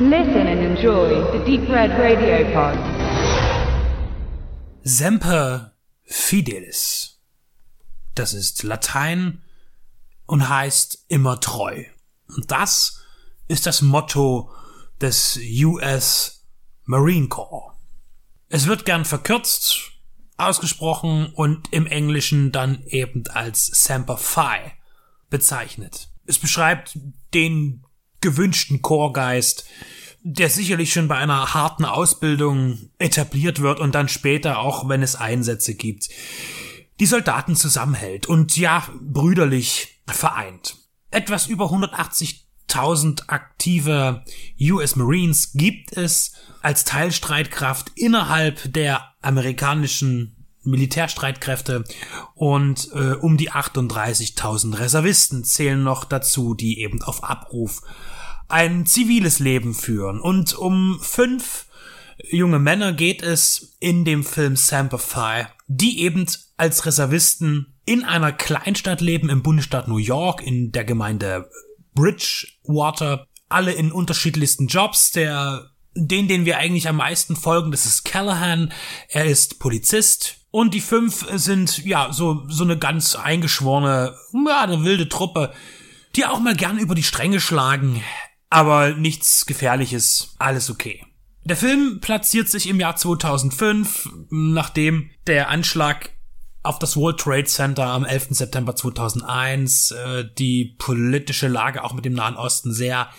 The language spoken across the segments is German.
Listen and enjoy the Deep Red Radio Pod. Semper Fidelis. Das ist Latein und heißt immer treu. Und das ist das Motto des US Marine Corps. Es wird gern verkürzt ausgesprochen und im Englischen dann eben als Semper Fi bezeichnet. Es beschreibt den gewünschten Chorgeist, der sicherlich schon bei einer harten Ausbildung etabliert wird und dann später auch, wenn es Einsätze gibt, die Soldaten zusammenhält und ja, brüderlich vereint. Etwas über 180.000 aktive US Marines gibt es als Teilstreitkraft innerhalb der amerikanischen Militärstreitkräfte und äh, um die 38.000 Reservisten zählen noch dazu, die eben auf Abruf ein ziviles Leben führen. Und um fünf junge Männer geht es in dem Film Semper Fi, die eben als Reservisten in einer Kleinstadt leben im Bundesstaat New York in der Gemeinde Bridgewater, alle in unterschiedlichsten Jobs. Der den, den wir eigentlich am meisten folgen, das ist Callahan. Er ist Polizist. Und die fünf sind, ja, so, so eine ganz eingeschworene, ja, eine wilde Truppe, die auch mal gern über die Stränge schlagen. Aber nichts Gefährliches. Alles okay. Der Film platziert sich im Jahr 2005, nachdem der Anschlag auf das World Trade Center am 11. September 2001 äh, die politische Lage auch mit dem Nahen Osten sehr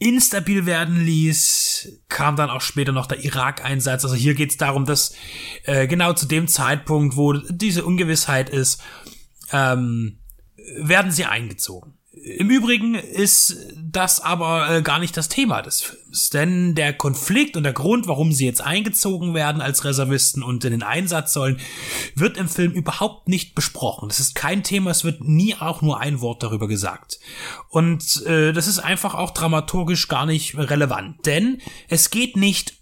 instabil werden ließ, kam dann auch später noch der Irak-Einsatz. Also hier geht es darum, dass äh, genau zu dem Zeitpunkt, wo diese Ungewissheit ist, ähm, werden sie eingezogen. Im Übrigen ist das aber äh, gar nicht das Thema des Films, denn der Konflikt und der Grund, warum sie jetzt eingezogen werden als Reservisten und in den Einsatz sollen, wird im Film überhaupt nicht besprochen. Das ist kein Thema, es wird nie auch nur ein Wort darüber gesagt. Und äh, das ist einfach auch dramaturgisch gar nicht relevant, denn es geht nicht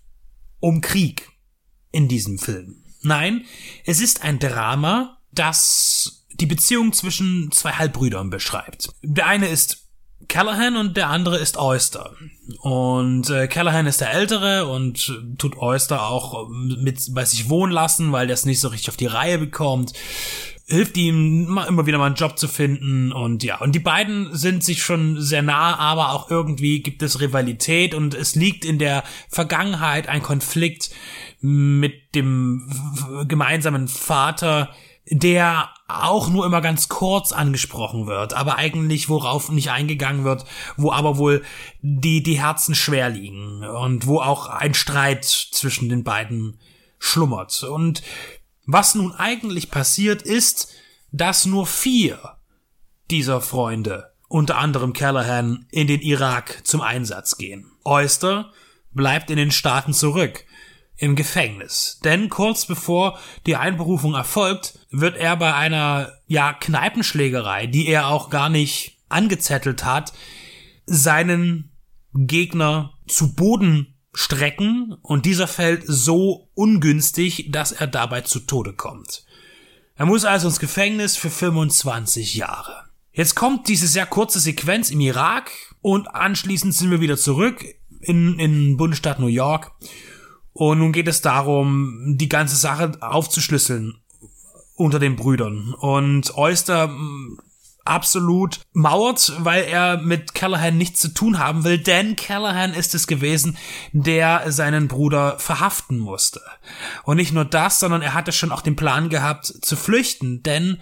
um Krieg in diesem Film. Nein, es ist ein Drama, das die Beziehung zwischen zwei Halbbrüdern beschreibt. Der eine ist Callahan und der andere ist Oyster. Und äh, Callahan ist der Ältere und tut Oyster auch mit bei sich wohnen lassen, weil der es nicht so richtig auf die Reihe bekommt. Hilft ihm immer wieder mal einen Job zu finden und ja, und die beiden sind sich schon sehr nah, aber auch irgendwie gibt es Rivalität und es liegt in der Vergangenheit ein Konflikt mit dem gemeinsamen Vater, der auch nur immer ganz kurz angesprochen wird, aber eigentlich worauf nicht eingegangen wird, wo aber wohl die, die Herzen schwer liegen und wo auch ein Streit zwischen den beiden schlummert. Und was nun eigentlich passiert ist, dass nur vier dieser Freunde, unter anderem Callahan, in den Irak zum Einsatz gehen. Oyster bleibt in den Staaten zurück im Gefängnis. Denn kurz bevor die Einberufung erfolgt, wird er bei einer, ja, Kneipenschlägerei, die er auch gar nicht angezettelt hat, seinen Gegner zu Boden strecken und dieser fällt so ungünstig, dass er dabei zu Tode kommt. Er muss also ins Gefängnis für 25 Jahre. Jetzt kommt diese sehr kurze Sequenz im Irak und anschließend sind wir wieder zurück in, in Bundesstaat New York und nun geht es darum, die ganze Sache aufzuschlüsseln unter den Brüdern. Und Oyster mm, absolut mauert, weil er mit Callahan nichts zu tun haben will, denn Callahan ist es gewesen, der seinen Bruder verhaften musste. Und nicht nur das, sondern er hatte schon auch den Plan gehabt zu flüchten, denn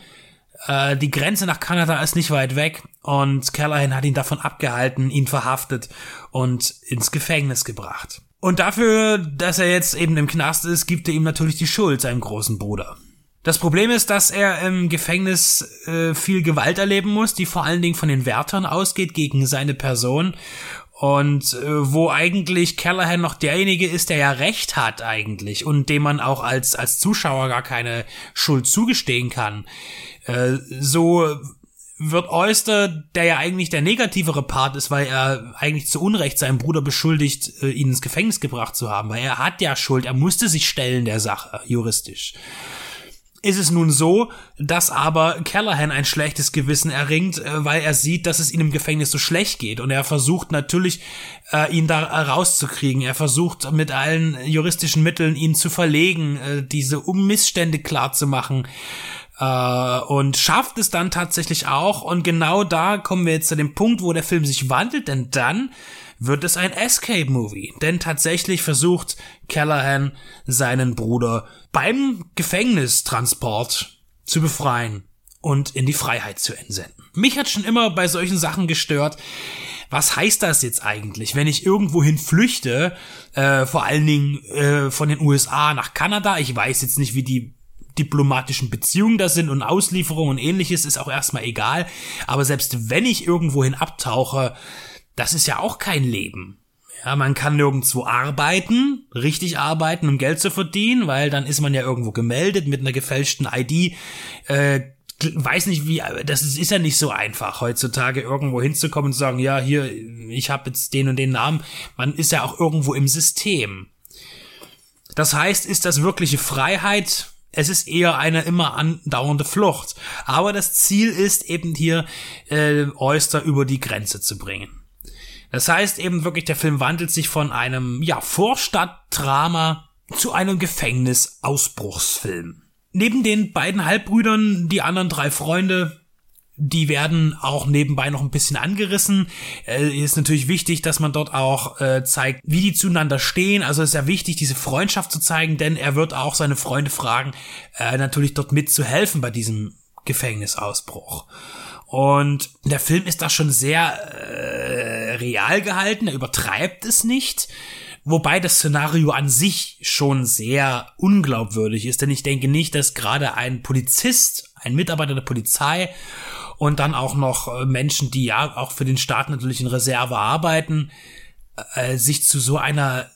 äh, die Grenze nach Kanada ist nicht weit weg und Callahan hat ihn davon abgehalten, ihn verhaftet und ins Gefängnis gebracht. Und dafür, dass er jetzt eben im Knast ist, gibt er ihm natürlich die Schuld, seinem großen Bruder. Das Problem ist, dass er im Gefängnis äh, viel Gewalt erleben muss, die vor allen Dingen von den Wärtern ausgeht gegen seine Person. Und äh, wo eigentlich Callahan noch derjenige ist, der ja Recht hat eigentlich und dem man auch als, als Zuschauer gar keine Schuld zugestehen kann. Äh, so wird Oyster, der ja eigentlich der negativere Part ist, weil er eigentlich zu Unrecht seinen Bruder beschuldigt, äh, ihn ins Gefängnis gebracht zu haben, weil er hat ja Schuld, er musste sich stellen der Sache, juristisch. ist es nun so, dass aber Callahan ein schlechtes Gewissen erringt, äh, weil er sieht, dass es ihm im Gefängnis so schlecht geht. Und er versucht natürlich, äh, ihn da rauszukriegen. Er versucht mit allen juristischen Mitteln, ihn zu verlegen, diese Missstände klar zu machen. Und schafft es dann tatsächlich auch. Und genau da kommen wir jetzt zu dem Punkt, wo der Film sich wandelt, denn dann wird es ein Escape-Movie. Denn tatsächlich versucht Callahan seinen Bruder beim Gefängnistransport zu befreien und in die Freiheit zu entsenden. Mich hat schon immer bei solchen Sachen gestört, was heißt das jetzt eigentlich, wenn ich irgendwohin flüchte, äh, vor allen Dingen äh, von den USA nach Kanada? Ich weiß jetzt nicht, wie die diplomatischen Beziehungen da sind und Auslieferungen und ähnliches ist auch erstmal egal. Aber selbst wenn ich irgendwohin abtauche, das ist ja auch kein Leben. Ja, man kann nirgendwo arbeiten, richtig arbeiten, um Geld zu verdienen, weil dann ist man ja irgendwo gemeldet mit einer gefälschten ID. Äh, weiß nicht wie, das ist, ist ja nicht so einfach heutzutage irgendwo hinzukommen und zu sagen, ja, hier, ich habe jetzt den und den Namen. Man ist ja auch irgendwo im System. Das heißt, ist das wirkliche Freiheit? Es ist eher eine immer andauernde Flucht. Aber das Ziel ist eben hier, äh, Oyster über die Grenze zu bringen. Das heißt eben wirklich, der Film wandelt sich von einem, ja, Vorstadtdrama zu einem Gefängnisausbruchsfilm. Neben den beiden Halbbrüdern, die anderen drei Freunde, die werden auch nebenbei noch ein bisschen angerissen. Äh, ist natürlich wichtig, dass man dort auch äh, zeigt, wie die zueinander stehen. Also ist ja wichtig, diese Freundschaft zu zeigen, denn er wird auch seine Freunde fragen, äh, natürlich dort mitzuhelfen bei diesem Gefängnisausbruch. Und der Film ist da schon sehr äh, real gehalten, er übertreibt es nicht. Wobei das Szenario an sich schon sehr unglaubwürdig ist, denn ich denke nicht, dass gerade ein Polizist, ein Mitarbeiter der Polizei und dann auch noch äh, Menschen, die ja auch für den Staat natürlich in Reserve arbeiten, äh, sich zu so einer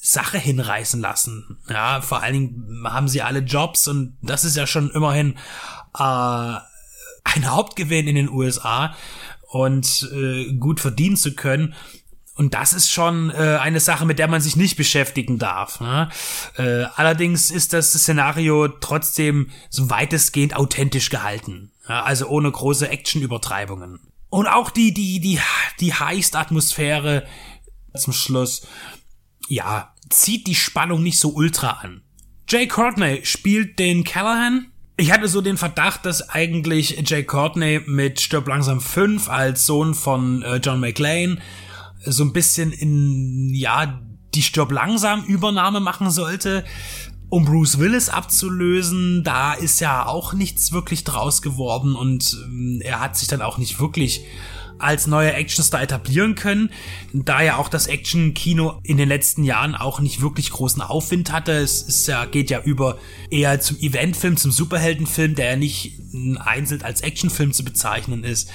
Sache hinreißen lassen. Ja, vor allen Dingen haben sie alle Jobs und das ist ja schon immerhin äh, ein Hauptgewinn in den USA und äh, gut verdienen zu können. Und das ist schon äh, eine Sache, mit der man sich nicht beschäftigen darf. Ne? Äh, allerdings ist das Szenario trotzdem so weitestgehend authentisch gehalten. Also ohne große Action-Übertreibungen. Und auch die, die, die, die Heist-Atmosphäre zum Schluss, ja, zieht die Spannung nicht so ultra an. Jay Courtney spielt den Callahan, ich hatte so den Verdacht, dass eigentlich Jay Courtney mit Stirb langsam 5 als Sohn von äh, John McClane so ein bisschen in, ja, die Stirb langsam Übernahme machen sollte, um Bruce Willis abzulösen. Da ist ja auch nichts wirklich draus geworden und ähm, er hat sich dann auch nicht wirklich als neuer Actionstar etablieren können, da ja auch das Action-Kino in den letzten Jahren auch nicht wirklich großen Aufwind hatte. Es ist ja, geht ja über eher zum Eventfilm, zum Superheldenfilm, der ja nicht einzeln als Actionfilm zu bezeichnen ist.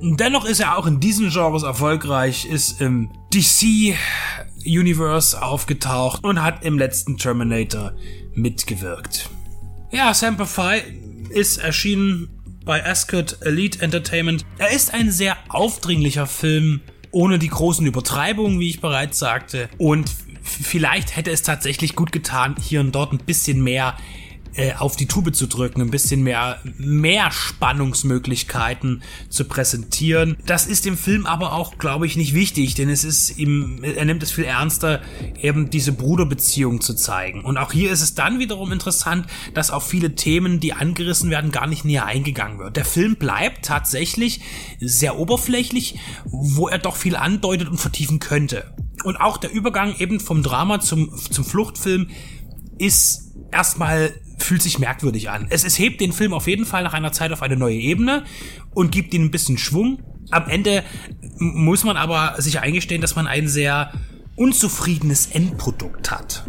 Dennoch ist er auch in diesen Genres erfolgreich, ist im DC Universe aufgetaucht und hat im letzten Terminator mitgewirkt. Ja, Semper Fi ist erschienen bei Ascot Elite Entertainment. Er ist ein sehr aufdringlicher Film, ohne die großen Übertreibungen, wie ich bereits sagte. Und vielleicht hätte es tatsächlich gut getan, hier und dort ein bisschen mehr äh, auf die Tube zu drücken, ein bisschen mehr, mehr Spannungsmöglichkeiten zu präsentieren. Das ist dem Film aber auch, glaube ich, nicht wichtig, denn es ist ihm, er nimmt es viel ernster, eben diese Bruderbeziehung zu zeigen. Und auch hier ist es dann wiederum interessant, dass auf viele Themen, die angerissen werden, gar nicht näher eingegangen wird. Der Film bleibt tatsächlich sehr oberflächlich, wo er doch viel andeutet und vertiefen könnte. Und auch der Übergang eben vom Drama zum, zum Fluchtfilm ist erstmal fühlt sich merkwürdig an. Es, es hebt den Film auf jeden Fall nach einer Zeit auf eine neue Ebene und gibt ihm ein bisschen Schwung. Am Ende muss man aber sich eingestehen, dass man ein sehr unzufriedenes Endprodukt hat.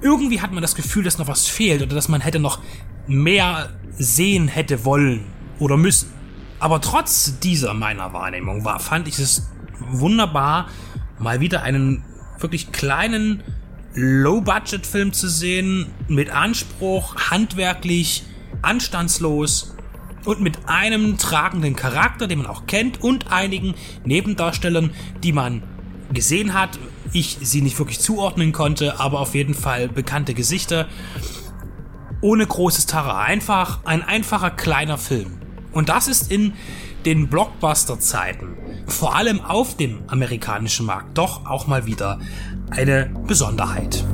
Irgendwie hat man das Gefühl, dass noch was fehlt oder dass man hätte noch mehr sehen hätte wollen oder müssen. Aber trotz dieser meiner Wahrnehmung war, fand ich es wunderbar, mal wieder einen wirklich kleinen Low-Budget-Film zu sehen, mit Anspruch, handwerklich, anstandslos und mit einem tragenden Charakter, den man auch kennt und einigen Nebendarstellern, die man gesehen hat. Ich sie nicht wirklich zuordnen konnte, aber auf jeden Fall bekannte Gesichter. ohne großes Terrain. Einfach ein einfacher kleiner Film. Und das ist in den Blockbuster-Zeiten, vor allem auf dem amerikanischen Markt, doch auch mal wieder eine Besonderheit.